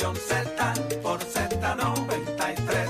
Nación Z por Z93.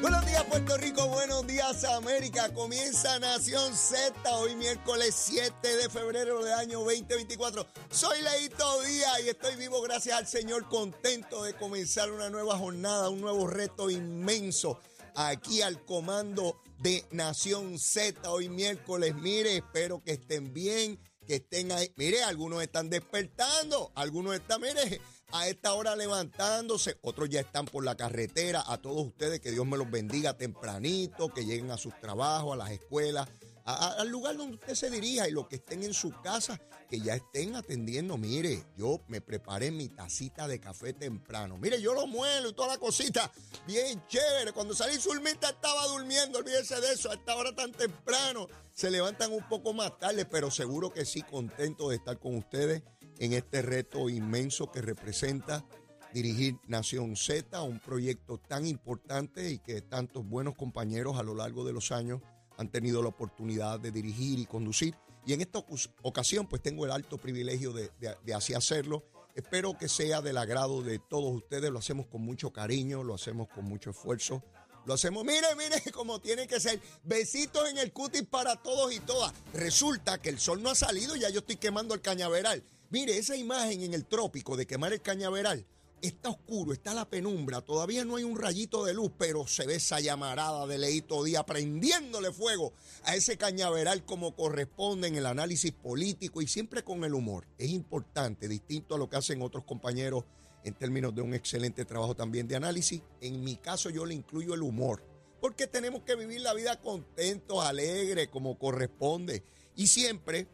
Buenos días Puerto Rico, buenos días América. Comienza Nación Z hoy miércoles 7 de febrero del año 2024. Soy Leito Díaz y estoy vivo gracias al Señor, contento de comenzar una nueva jornada, un nuevo reto inmenso aquí al comando de Nación Z hoy miércoles. Mire, espero que estén bien, que estén ahí. Mire, algunos están despertando, algunos están, mire, a esta hora levantándose, otros ya están por la carretera. A todos ustedes, que Dios me los bendiga tempranito, que lleguen a sus trabajos, a las escuelas, al lugar donde usted se dirija y los que estén en su casa, que ya estén atendiendo. Mire, yo me preparé mi tacita de café temprano. Mire, yo lo muelo y toda la cosita, bien chévere. Cuando salí Zulmita estaba durmiendo, olvídese de eso, a esta hora tan temprano. Se levantan un poco más tarde, pero seguro que sí, contento de estar con ustedes en este reto inmenso que representa dirigir Nación Z, un proyecto tan importante y que tantos buenos compañeros a lo largo de los años han tenido la oportunidad de dirigir y conducir. Y en esta ocasión, pues tengo el alto privilegio de, de- así hacerlo. Espero que sea del agrado de todos ustedes. Lo hacemos con mucho cariño, lo hacemos con mucho esfuerzo. Lo hacemos, mire, mire, como tiene que ser. Besitos en el cutis para todos y todas. Resulta que el sol no ha salido, ya yo estoy quemando el cañaveral. Mire, esa imagen en el trópico de quemar el cañaveral, está oscuro, está la penumbra, todavía no hay un rayito de luz, pero se ve esa llamarada de Leito Díaz prendiéndole fuego a ese cañaveral como corresponde en el análisis político y siempre con el humor. Es importante, distinto a lo que hacen otros compañeros en términos de un excelente trabajo también de análisis. En mi caso yo le incluyo el humor, porque tenemos que vivir la vida contentos, alegres, como corresponde. Y siempre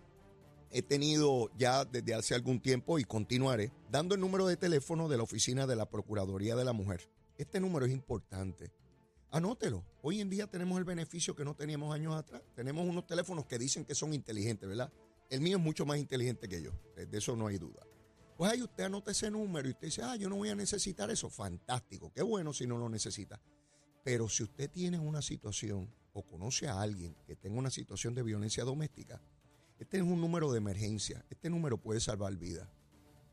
he tenido ya desde hace algún tiempo y continuaré dando el número de teléfono de la oficina de la Procuraduría de la Mujer. Este número es importante. Anótelo. Hoy en día tenemos el beneficio que no teníamos años atrás. Tenemos unos teléfonos que dicen que son inteligentes, ¿verdad? El mío es mucho más inteligente que yo. Eh, De eso no hay duda. Pues ahí usted anota ese número y usted dice, ah, yo no voy a necesitar eso. Fantástico. Qué bueno si no lo necesita. Pero si usted tiene una situación o conoce a alguien que tenga una situación de violencia doméstica, este es un número de emergencia. Este número puede salvar vidas.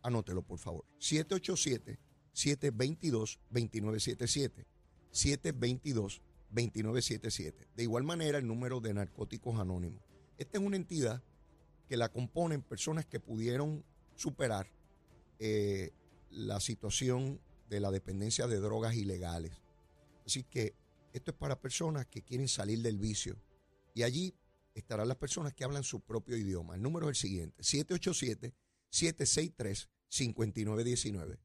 Anótelo, por favor. 787-722-2977. 722-2977. De igual manera, el número de narcóticos anónimos. Esta es una entidad que la componen personas que pudieron superar eh, la situación de la dependencia de drogas ilegales. Así que esto es para personas que quieren salir del vicio. Y allí estarán las personas que hablan su propio idioma. El número es el siguiente: 787-763-5919.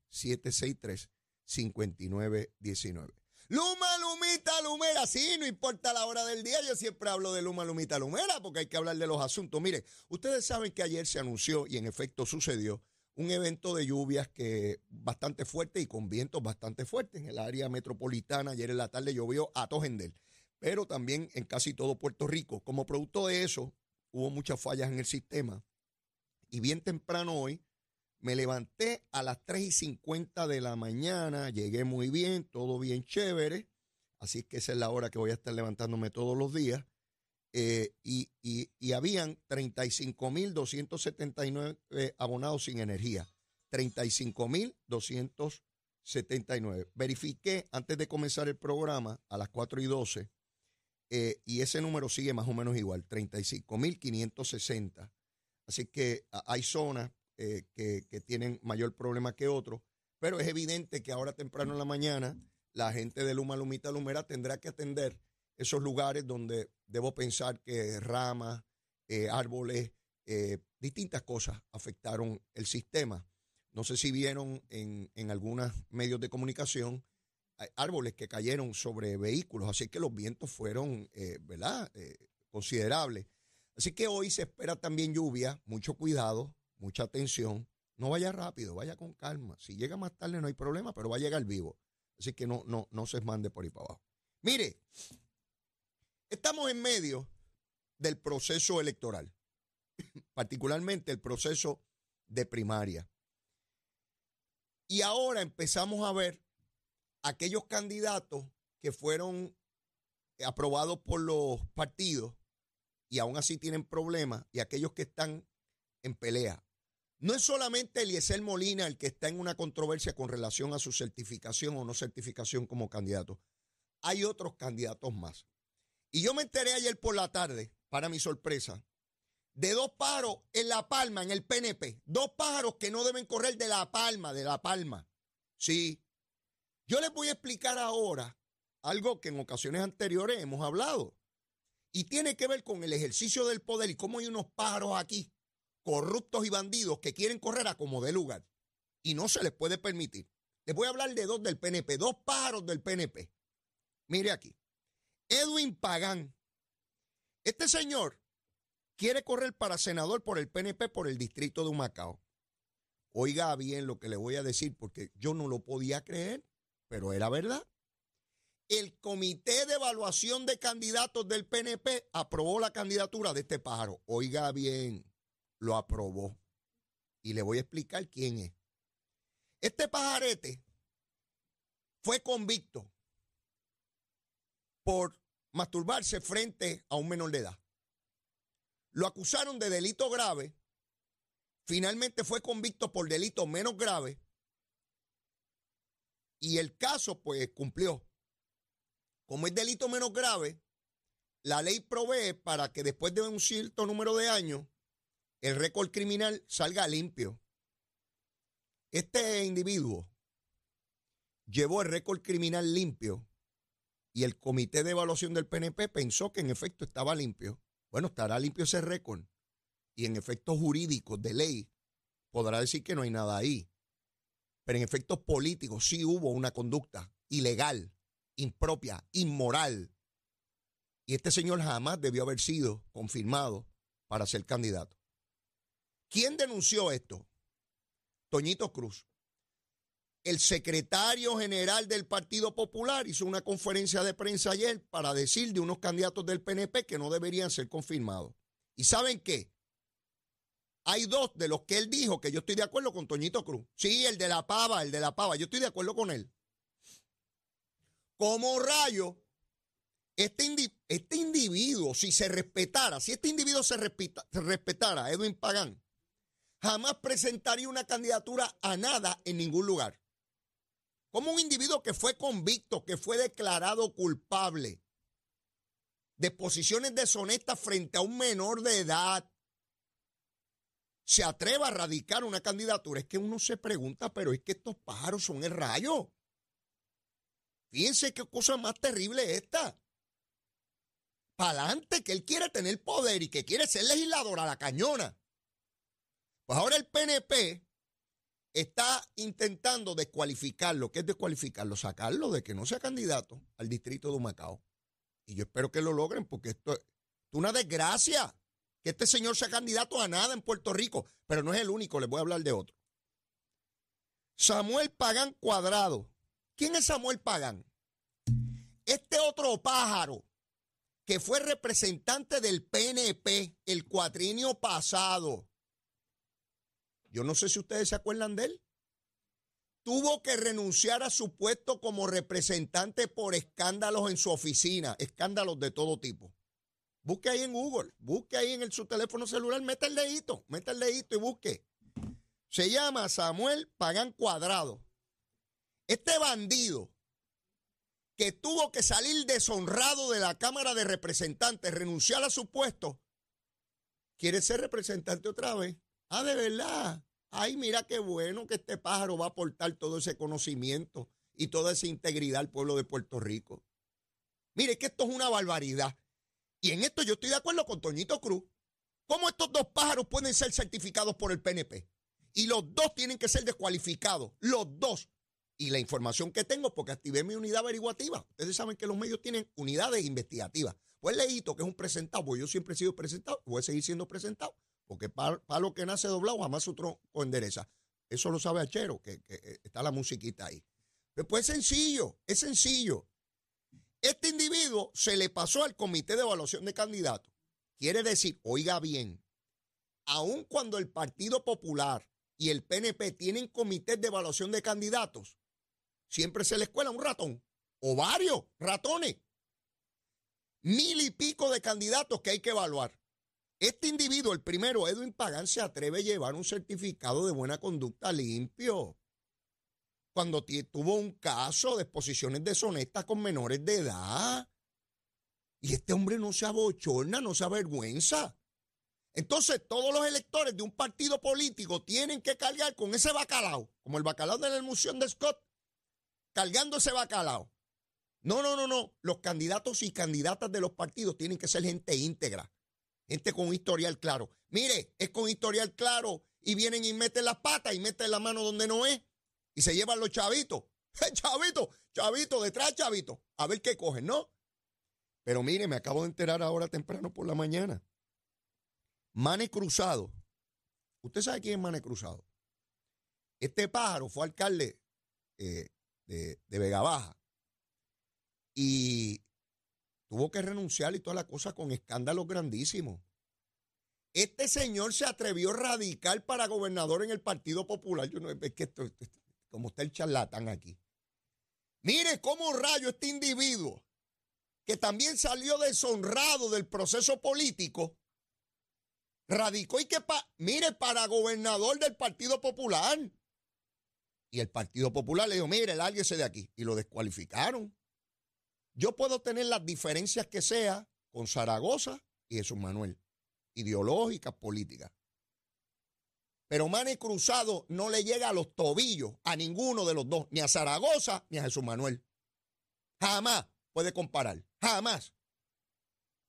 763-5919. Luma, Lumita, Lumera. Sí, no importa la hora del día, yo siempre hablo de Luma, Lumita, Lumera, porque hay que hablar de los asuntos. Mire, ustedes saben que ayer se anunció, y en efecto sucedió, un evento de lluvias que bastante fuerte y con vientos bastante fuertes en el área metropolitana. Ayer en la tarde llovió a Tojendel, pero también en casi todo Puerto Rico. Como producto de eso, hubo muchas fallas en el sistema. Y bien temprano hoy, me levanté a las 3 y 50 de la mañana, llegué muy bien, todo bien chévere. Así es que esa es la hora que voy a estar levantándome todos los días. Eh, y, y, y habían 35.279 eh, abonados sin energía. 35.279. Verifiqué antes de comenzar el programa a las 4 y 12 eh, y ese número sigue más o menos igual, 35.560. Así que a- hay zonas eh, que, que tienen mayor problema que otros, pero es evidente que ahora temprano en la mañana la gente de Luma Lumita Lumera tendrá que atender esos lugares donde debo pensar que ramas, eh, árboles, distintas cosas afectaron el sistema. No sé si vieron en, en algunos medios de comunicación árboles que cayeron sobre vehículos, así que los vientos fueron, eh, ¿verdad?, Eh, considerables. Así que hoy se espera también lluvia, mucho cuidado, mucha atención. No vaya rápido, vaya con calma. Si llega más tarde no hay problema, pero va a llegar vivo. Así que no, no, no se mande por ahí para abajo. Mire, estamos en medio del proceso electoral, particularmente el proceso de primaria. Y ahora empezamos a ver aquellos candidatos que fueron aprobados por los partidos y aún así tienen problemas y aquellos que están en pelea. No es solamente Eliezer Molina el que está en una controversia con relación a su certificación o no certificación como candidato. Hay otros candidatos más. Y yo me enteré ayer por la tarde, para mi sorpresa, de dos pájaros en La Palma, en el PNP. Dos pájaros que no deben correr de La Palma, de La Palma. Sí. Yo les voy a explicar ahora algo que en ocasiones anteriores hemos hablado. Y tiene que ver con el ejercicio del poder y cómo hay unos pájaros aquí corruptos y bandidos que quieren correr a como de lugar. Y no se les puede permitir. Les voy a hablar de dos del PNP, dos pájaros del PNP. Mire aquí. Edwin Pagán. Este señor quiere correr para senador por el PNP por el distrito de Humacao. Oiga bien lo que le voy a decir porque yo no lo podía creer, pero era verdad. El comité de evaluación de candidatos del PNP aprobó la candidatura de este pájaro. Oiga bien lo aprobó. Y le voy a explicar quién es. Este pajarete fue convicto por masturbarse frente a un menor de edad. Lo acusaron de delito grave. Finalmente fue convicto por delito menos grave. Y el caso, pues, cumplió. Como es delito menos grave, la ley provee para que después de un cierto número de años el récord criminal salga limpio. Este individuo llevó el récord criminal limpio y el comité de evaluación del PNP pensó que en efecto estaba limpio. Bueno, estará limpio ese récord y en efectos jurídicos de ley podrá decir que no hay nada ahí. Pero en efectos políticos sí hubo una conducta ilegal, impropia, inmoral. Y este señor jamás debió haber sido confirmado para ser candidato. ¿Quién denunció esto? Toñito Cruz. El secretario general del Partido Popular hizo una conferencia de prensa ayer para decir de unos candidatos del PNP que no deberían ser confirmados. ¿Y saben qué? Hay dos de los que él dijo que yo estoy de acuerdo con Toñito Cruz. Sí, el de la pava, el de la pava. Yo estoy de acuerdo con él. Como rayo, este, este individuo, si se respetara, si este individuo se, se respetara, Edwin Pagán, jamás presentaría una candidatura a nada en ningún lugar. Como un individuo que fue convicto, que fue declarado culpable de posiciones deshonestas frente a un menor de edad, se atreva a radicar una candidatura. Es que uno se pregunta, pero es que estos pájaros son el rayo. Fíjense qué cosa más terrible esta. Para adelante, que él quiere tener poder y que quiere ser legislador a la cañona. Pues ahora el PNP está intentando descualificarlo. ¿Qué es descualificarlo? Sacarlo de que no sea candidato al distrito de Humacao. Y yo espero que lo logren porque esto es una desgracia que este señor sea candidato a nada en Puerto Rico. Pero no es el único, les voy a hablar de otro. Samuel Pagán Cuadrado. ¿Quién es Samuel Pagán? Este otro pájaro que fue representante del PNP el cuatrinio pasado yo no sé si ustedes se acuerdan de él. Tuvo que renunciar a su puesto como representante por escándalos en su oficina, escándalos de todo tipo. Busque ahí en Google, busque ahí en su teléfono celular, meta el dedito, meta el dedito y busque. Se llama Samuel Pagán Cuadrado. Este bandido que tuvo que salir deshonrado de la Cámara de Representantes, renunciar a su puesto, quiere ser representante otra vez. Ah, de verdad. Ay, mira qué bueno que este pájaro va a aportar todo ese conocimiento y toda esa integridad al pueblo de Puerto Rico. Mire que esto es una barbaridad. Y en esto yo estoy de acuerdo con Toñito Cruz. ¿Cómo estos dos pájaros pueden ser certificados por el PNP? Y los dos tienen que ser descualificados. Los dos. Y la información que tengo, porque activé mi unidad averiguativa. Ustedes saben que los medios tienen unidades investigativas. Pues leíto que es un presentado, porque yo siempre he sido presentado, voy a seguir siendo presentado porque para lo que nace doblado jamás otro endereza. Eso lo sabe Achero, que, eh, está la musiquita ahí. pues es sencillo, es sencillo. Este individuo se le pasó al comité de evaluación de candidatos. Quiere decir, oiga bien, aun cuando el Partido Popular y el PNP tienen comités de evaluación de candidatos, siempre se les cuela un ratón o varios ratones. Mil y pico de candidatos que hay que evaluar. Este individuo, el primero, Edwin Pagán, se atreve a llevar un certificado de buena conducta limpio cuando tuvo un caso de exposiciones deshonestas con menores de edad. Y este hombre no se abochorna, no se avergüenza. Entonces, todos los electores de un partido político tienen que cargar con ese bacalao, como el bacalao de la emulsión de Scott, cargando ese bacalao. No, no, no, no. Los candidatos y candidatas de los partidos tienen que ser gente íntegra, gente con historial claro. Mire, es con historial claro y vienen y meten las patas y meten la mano donde no es y se llevan los chavitos. Chavito, chavito, detrás chavito. A ver qué cogen, ¿no? Pero mire, me acabo de enterar ahora temprano por la mañana. Mane Cruzado. ¿Usted sabe quién es Mane Cruzado? Este pájaro fue alcalde eh, de, de Vega Baja y tuvo que renunciar y toda la cosa con escándalos grandísimos. Este señor se atrevió a radicar para gobernador en el Partido Popular. Yo no es que esto, como está el charlatán aquí. Mire cómo rayo este individuo, que también salió deshonrado del proceso político, radicó y que, mire, para gobernador del Partido Popular. Y el Partido Popular le dijo, mire, lárguese de aquí. Y lo descualificaron. Yo puedo tener las diferencias que sea con Zaragoza y Jesús Manuel, ideológicas, políticas. Pero Mane Cruzado no le llega a los tobillos a ninguno de los dos, ni a Zaragoza ni a Jesús Manuel. Jamás puede comparar, jamás.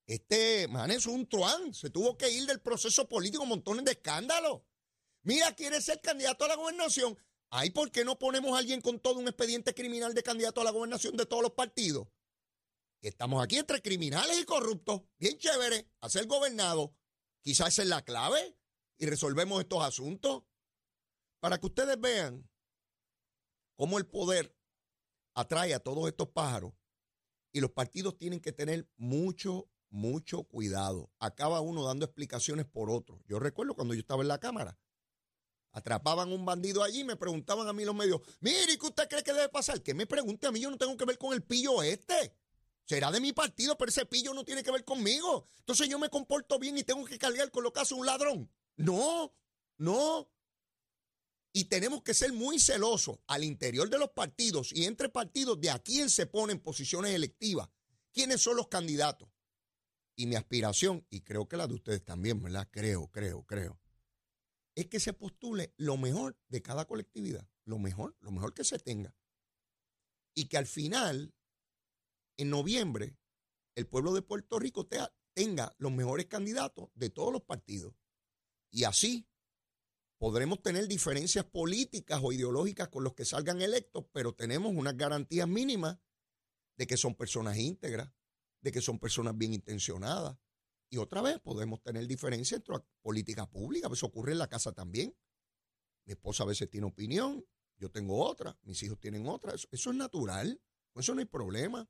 Este Mane es un truán, se tuvo que ir del proceso político, montones de escándalos. Mira, quiere ser candidato a la gobernación. Ay, ¿por qué no ponemos a alguien con todo un expediente criminal de candidato a la gobernación de todos los partidos? Estamos aquí entre criminales y corruptos. Bien chévere, a ser gobernado. Quizás esa es la clave y resolvemos estos asuntos. Para que ustedes vean cómo el poder atrae a todos estos pájaros y los partidos tienen que tener mucho, mucho cuidado. Acaba uno dando explicaciones por otro. Yo recuerdo cuando yo estaba en la Cámara. Atrapaban un bandido allí y me preguntaban a mí los medios, mire, ¿qué usted cree que debe pasar? Que me pregunte a mí, yo no tengo que ver con el pillo este. Será de mi partido, pero ese pillo no tiene que ver conmigo. Entonces yo me comporto bien y tengo que cargar con lo que hace un ladrón. No, no. Y tenemos que ser muy celosos al interior de los partidos y entre partidos de a quién se pone en posiciones electivas, quiénes son los candidatos. Y mi aspiración, y creo que la de ustedes también, ¿verdad? Creo, creo, creo, es que se postule lo mejor de cada colectividad, lo mejor, lo mejor que se tenga. Y que al final, en noviembre, el pueblo de Puerto Rico tenga los mejores candidatos de todos los partidos. Y así podremos tener diferencias políticas o ideológicas con los que salgan electos, pero tenemos unas garantías mínimas de que son personas íntegras, de que son personas bien intencionadas. Y otra vez podemos tener diferencias entre política pública, eso ocurre en la casa también. Mi esposa a veces tiene opinión, yo tengo otra, mis hijos tienen otra, eso, es natural, eso no hay problema.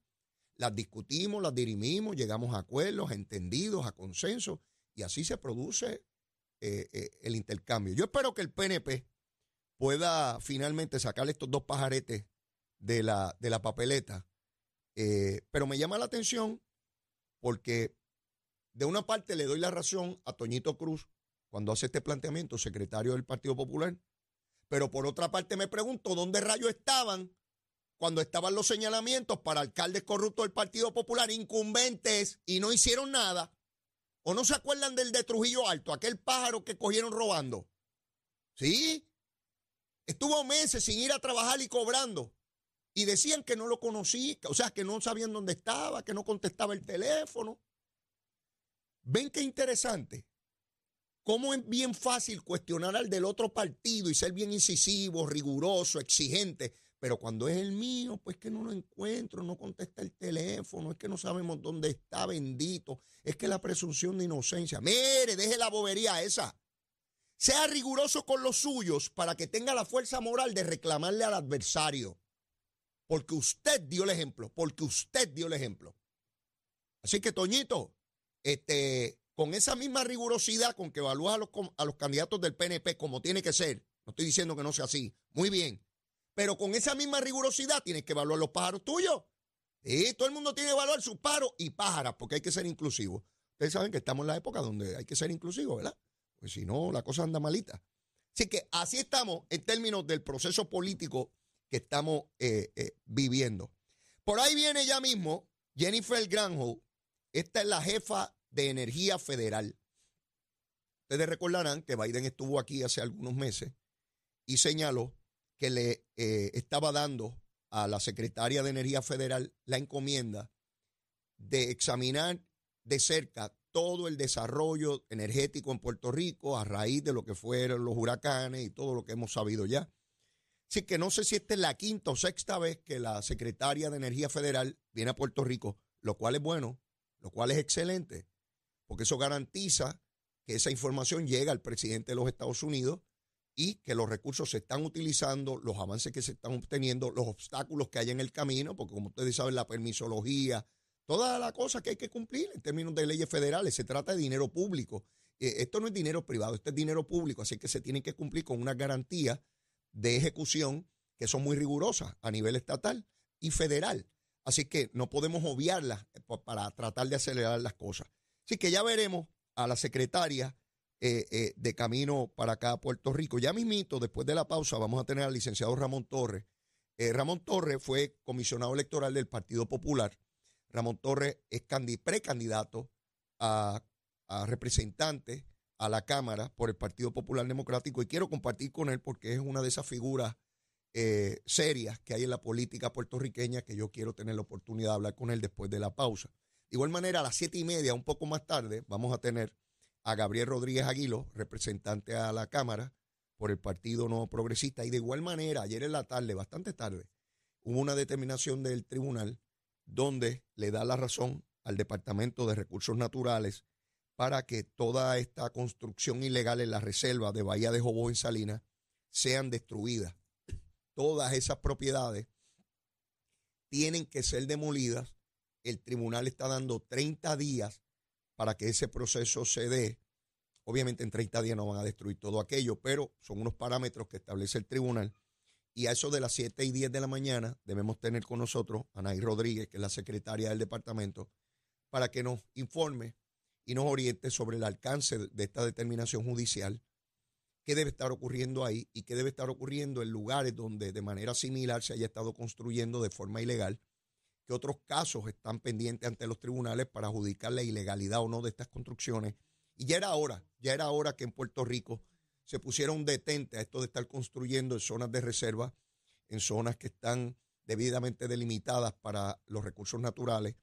Las discutimos, las dirimimos, llegamos a acuerdos, a entendidos, a consensos, y así se produce eh, eh, el intercambio. Yo espero que el PNP pueda finalmente sacar estos dos pajaretes de la, de la papeleta, eh, pero me llama la atención porque de una parte le doy la razón a Toñito Cruz cuando hace este planteamiento, secretario del Partido Popular, pero por otra parte me pregunto dónde rayos estaban cuando estaban los señalamientos para alcaldes corruptos del Partido Popular, incumbentes, y no hicieron nada. ¿O no se acuerdan del de Trujillo Alto, aquel pájaro que cogieron robando? ¿Sí? Estuvo meses sin ir a trabajar y cobrando. Y decían que no lo conocí, o sea, que no sabían dónde estaba, que no contestaba el teléfono. ¿Ven qué interesante? Cómo es bien fácil cuestionar al del otro partido y ser bien incisivo, riguroso, exigente. Pero cuando es el mío, pues que no lo encuentro, no contesta el teléfono, es que no sabemos dónde está, bendito. Es que la presunción de inocencia. Mire, deje la bobería esa. Sea riguroso con los suyos para que tenga la fuerza moral de reclamarle al adversario. Porque usted dio el ejemplo, porque usted dio el ejemplo. Así que, Toñito, este, con esa misma rigurosidad con que evalúas a los, a los candidatos del PNP como tiene que ser, no estoy diciendo que no sea así, muy bien, pero con esa misma rigurosidad tienes que evaluar los pájaros tuyos. Y todo el mundo tiene que evaluar sus pájaros y pájaras, porque hay que ser inclusivo. ustedes saben que estamos en la época donde hay que ser inclusivos, ¿verdad? Pues si no, la cosa anda malita. Así que así estamos en términos del proceso político que estamos eh, eh, viviendo. Por ahí viene ya mismo Jennifer Granholm. Esta es la jefa de Energía Federal. Ustedes recordarán que Biden estuvo aquí hace algunos meses y señaló que le eh, estaba dando a la secretaria de Energía Federal la encomienda de examinar de cerca todo el desarrollo energético en Puerto Rico a raíz de lo que fueron los huracanes y todo lo que hemos sabido ya. Así que no sé si esta es la quinta o sexta vez que la secretaria de Energía Federal viene a Puerto Rico, lo cual es bueno, lo cual es excelente, porque eso garantiza que esa información llega al presidente de los Estados Unidos y que los recursos se están utilizando, los avances que se están obteniendo, los obstáculos que hay en el camino, porque como ustedes saben, la permisología, toda la cosa que hay que cumplir en términos de leyes federales, se trata de dinero público. Eh, esto no es dinero privado, esto es dinero público, así que se tiene que cumplir con una garantía de ejecución que son muy rigurosas a nivel estatal y federal. Así que no podemos obviarlas eh, para tratar de acelerar las cosas. Así que ya veremos a la secretaria eh, eh, de camino para acá a Puerto Rico. Ya mismito, después de la pausa, vamos a tener al licenciado Ramón Torres. Ramón Torres fue comisionado electoral del Partido Popular. Ramón Torres es precandidato a, representante a la Cámara por el Partido Popular Democrático y quiero compartir con él porque es una de esas figuras eh, serias que hay en la política puertorriqueña que yo quiero tener la oportunidad de hablar con él después de la pausa. De igual manera, a las siete y media, un poco más tarde, vamos a tener a Gabriel Rodríguez Aguilo, representante a la Cámara por el Partido No Progresista. Y de igual manera, ayer en la tarde, bastante tarde, hubo una determinación del tribunal donde le da la razón al Departamento de Recursos Naturales para que toda esta construcción ilegal en la reserva de Bahía de Jobó en Salinas sean destruidas. Todas esas propiedades tienen que ser demolidas. El tribunal está dando 30 días para que ese proceso se dé. Obviamente en 30 días no van a destruir todo aquello, pero son unos parámetros que establece el tribunal. Y a eso de las 7 y 10 de la mañana debemos tener con nosotros a Nay Rodríguez, que es la secretaria del departamento, para que nos informe y nos oriente sobre el alcance de esta determinación judicial, qué debe estar ocurriendo ahí y qué debe estar ocurriendo en lugares donde de manera similar se haya estado construyendo de forma ilegal, que otros casos están pendientes ante los tribunales para adjudicar la ilegalidad o no de estas construcciones. Y ya era hora, ya era hora que en Puerto Rico se pusiera un detente a esto de estar construyendo en zonas de reserva, en zonas que están debidamente delimitadas para los recursos naturales,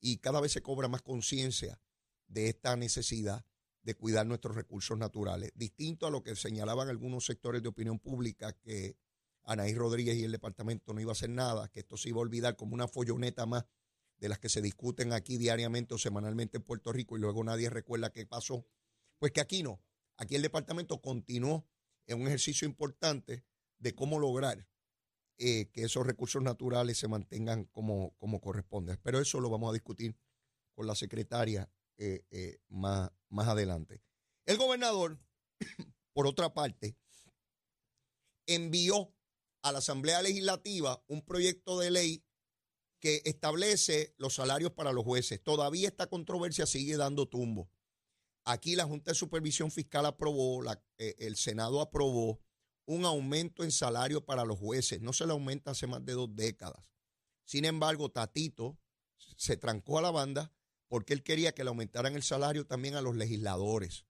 y cada vez se cobra más conciencia de esta necesidad de cuidar nuestros recursos naturales. Distinto a lo que señalaban algunos sectores de opinión pública que Anaí Rodríguez y el departamento no iba a hacer nada, que esto se iba a olvidar como una folloneta más de las que se discuten aquí diariamente o semanalmente en Puerto Rico y luego nadie recuerda qué pasó. Pues que aquí no. Aquí el departamento continuó en un ejercicio importante de cómo lograr eh, que esos recursos naturales se mantengan como, como corresponde. Pero eso lo vamos a discutir con la secretaria eh, eh, más, más adelante. El gobernador, por otra parte, envió a la Asamblea Legislativa un proyecto de ley que establece los salarios para los jueces. Todavía esta controversia sigue dando tumbo. Aquí la Junta de Supervisión Fiscal aprobó, eh, el Senado aprobó un aumento en salario para los jueces. No se le aumenta hace más de dos décadas. Sin embargo, Tatito se trancó a la banda porque él quería que le aumentaran el salario también a los legisladores.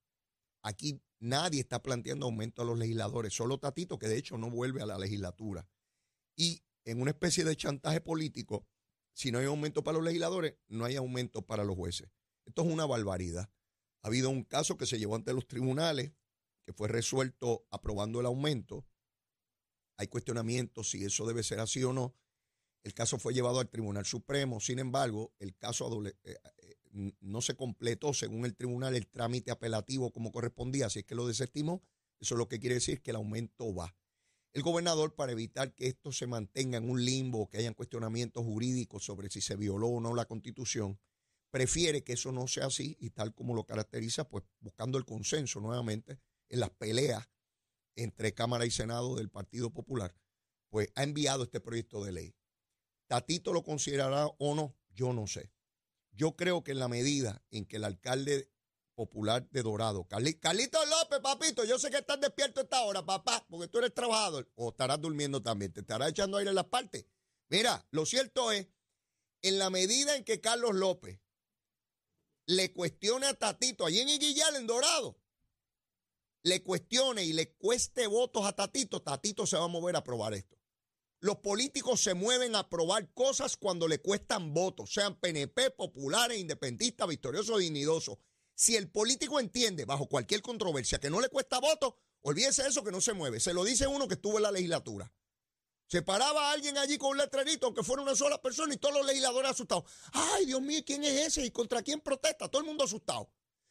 Aquí nadie está planteando aumento a los legisladores, solo Tatito, que de hecho no vuelve a la legislatura. Y en una especie de chantaje político, si no hay aumento para los legisladores, no hay aumento para los jueces. Esto es una barbaridad. Ha habido un caso que se llevó ante los tribunales, que fue resuelto aprobando el aumento. Hay cuestionamientos si eso debe ser así o no. El caso fue llevado al Tribunal Supremo. Sin embargo, el caso eh, no se completó, según el tribunal, el trámite apelativo como correspondía, así es que lo desestimó. Eso es lo que quiere decir que el aumento va. El gobernador, para evitar que esto se mantenga en un limbo, que hayan cuestionamientos jurídicos sobre si se violó o no la constitución, prefiere que eso no sea así y tal como lo caracteriza, pues buscando el consenso nuevamente en las peleas entre Cámara y Senado del Partido Popular, pues ha enviado este proyecto de ley. Tatito lo considerará o no, yo no sé. Yo creo que en la medida en que el alcalde popular de Dorado, Carlito López, papito, yo sé que estás despierto esta hora, papá, porque tú eres trabajador, o estarás durmiendo también, te estarás echando aire en las partes. Mira, lo cierto es, en la medida en que Carlos López le cuestione a Tatito, allí en Iguillal, en Dorado, le cuestione y le cueste votos a Tatito, Tatito se va a mover a aprobar esto. Los políticos se mueven a aprobar cosas cuando le cuestan votos, sean PNP, populares, independentistas, victoriosos dignidosos. Si el político entiende, bajo cualquier controversia, que no le cuesta votos, olvídese eso que no se mueve. Se lo dice uno que estuvo en la legislatura. Se paraba alguien allí con un letrerito, aunque fuera una sola persona, y todos los legisladores asustados. Ay, Dios mío, ¿quién es ese? ¿Y contra quién protesta? Todo el mundo asustado.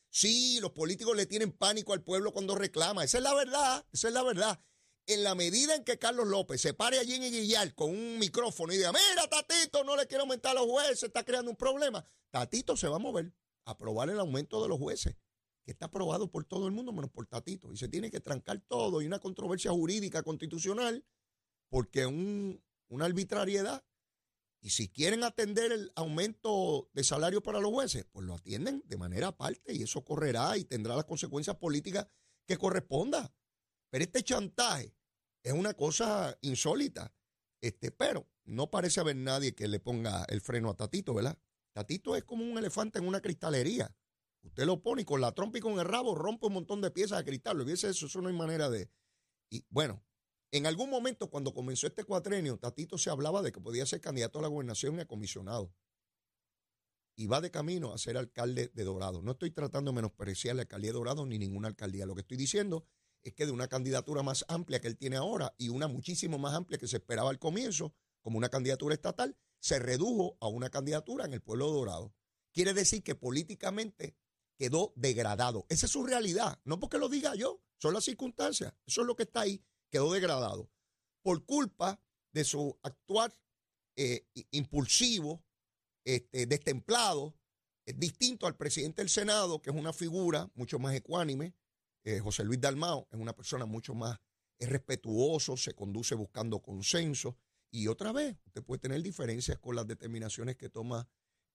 Sí, los políticos le tienen pánico al pueblo cuando reclama. Esa es la verdad, esa es la verdad en la medida en que Carlos López se pare allí en Iguillar con un micrófono y diga, mira, Tatito, no le quiero aumentar a los jueces, está creando un problema, Tatito se va a mover a aprobar el aumento de los jueces, que está aprobado por todo el mundo menos por Tatito. Y se tiene que trancar todo y una controversia jurídica constitucional, porque un, una arbitrariedad. Y si quieren atender el aumento de salario para los jueces, pues lo atienden de manera aparte y eso correrá y tendrá las consecuencias políticas que corresponda. Pero este chantaje es una cosa insólita. Este, pero no parece haber nadie que le ponga el freno a Tatito, ¿verdad? Tatito es como un elefante en una cristalería. Usted lo pone y con la trompa y con el rabo rompe un montón de piezas de cristal. Lo eso, eso no hay manera de. Y bueno, en algún momento cuando comenzó este cuatrenio, Tatito se hablaba de que podía ser candidato a la gobernación y a comisionado. Y va de camino a ser alcalde de Dorado. No estoy tratando de menospreciar la alcaldía de Dorado ni ninguna alcaldía. Lo que estoy diciendo es que de una candidatura más amplia que él tiene ahora y una muchísimo más amplia que se esperaba al comienzo, como una candidatura estatal, se redujo a una candidatura en el pueblo dorado. Quiere decir que políticamente quedó degradado. Esa es su realidad, no porque lo diga yo, son las circunstancias, eso es lo que está ahí, quedó degradado. Por culpa de su actuar eh, impulsivo, este, destemplado, distinto al presidente del Senado, que es una figura mucho más ecuánime, eh, José Luis Dalmao es una persona mucho más respetuoso, se conduce buscando consenso. Y otra vez, usted puede tener diferencias con las determinaciones que toma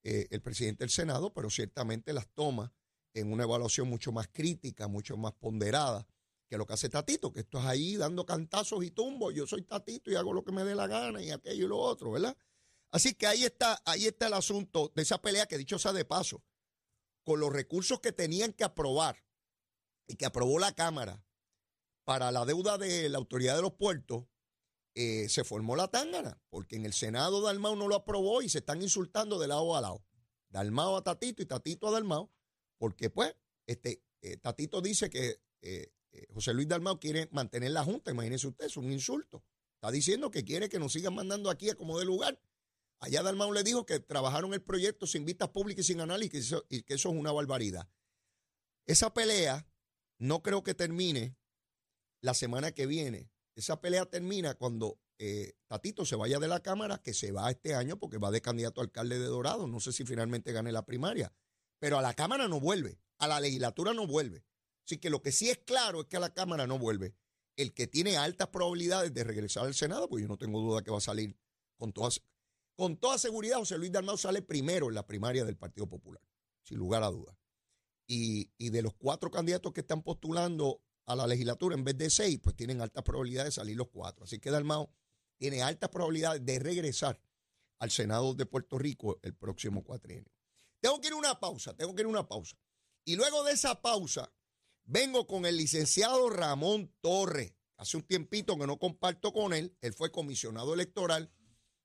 eh, el presidente del Senado, pero ciertamente las toma en una evaluación mucho más crítica, mucho más ponderada que lo que hace Tatito, que esto es ahí dando cantazos y tumbos. Yo soy Tatito y hago lo que me dé la gana y aquello y lo otro, ¿verdad? Así que ahí está, ahí está el asunto de esa pelea que dicho sea de paso, con los recursos que tenían que aprobar y que aprobó la Cámara para la deuda de la autoridad de los puertos, eh, se formó la tángana, porque en el Senado Dalmao no lo aprobó y se están insultando de lado a lado. Dalmao a Tatito y Tatito a Dalmao, porque pues este, eh, Tatito dice que eh, José Luis Dalmao quiere mantener la Junta, imagínense usted, es un insulto. Está diciendo que quiere que nos sigan mandando aquí a como de lugar. Allá Dalmao le dijo que trabajaron el proyecto sin vistas públicas y sin análisis y que eso es una barbaridad. Esa pelea no creo que termine la semana que viene. Esa pelea termina cuando eh, Tatito se vaya de la Cámara, que se va este año porque va de candidato a alcalde de Dorado. No sé si finalmente gane la primaria. Pero a la Cámara no vuelve, a la legislatura no vuelve. Así que lo que sí es claro es que a la Cámara no vuelve. El que tiene altas probabilidades de regresar al Senado, pues yo no tengo duda que va a salir con toda, con toda seguridad. José Luis Dalmau sale primero en la primaria del Partido Popular, sin lugar a dudas. Y, de los cuatro candidatos que están postulando a la legislatura, en vez de seis, pues tienen altas probabilidades de salir los cuatro. Así que Dalmao tiene altas probabilidades de regresar al Senado de Puerto Rico el próximo cuatrienio. Tengo que ir a una pausa, tengo que ir a una pausa. Y luego de esa pausa, vengo con el licenciado Ramón Torres. Hace un tiempito que no comparto con él, él fue comisionado electoral.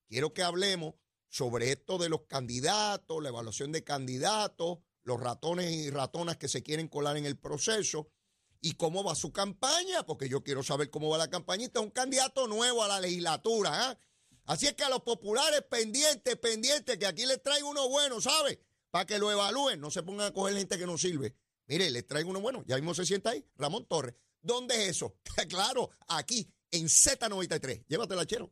Quiero que hablemos sobre esto de los candidatos, la evaluación de candidatos, los ratones y ratonas que se quieren colar en el proceso y cómo va su campaña, porque yo quiero saber cómo va la campañita. Un candidato nuevo a la legislatura. ¿ah? Así es que a los populares pendientes, pendientes, que aquí les traigo uno bueno, ¿sabe? Para que lo evalúen, no se pongan a coger gente que no sirve. Mire, les traigo uno bueno, ya mismo se sienta ahí, Ramón Torres. ¿Dónde es eso? claro, aquí, en Z93. Llévatela, chero.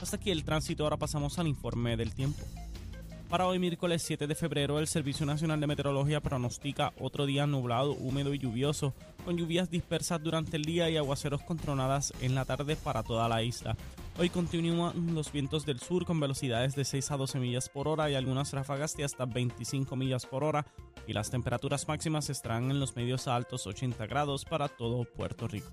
Hasta aquí el tránsito, ahora pasamos al informe del tiempo. Para hoy miércoles 7 de febrero, el Servicio Nacional de Meteorología pronostica otro día nublado, húmedo y lluvioso, con lluvias dispersas durante el día y aguaceros con tronadas en la tarde para toda la isla. Hoy continúan los vientos del sur con velocidades de 6 a 12 millas por hora y algunas ráfagas de hasta 25 millas por hora y las temperaturas máximas estarán en los medios a altos 80 grados para todo Puerto Rico.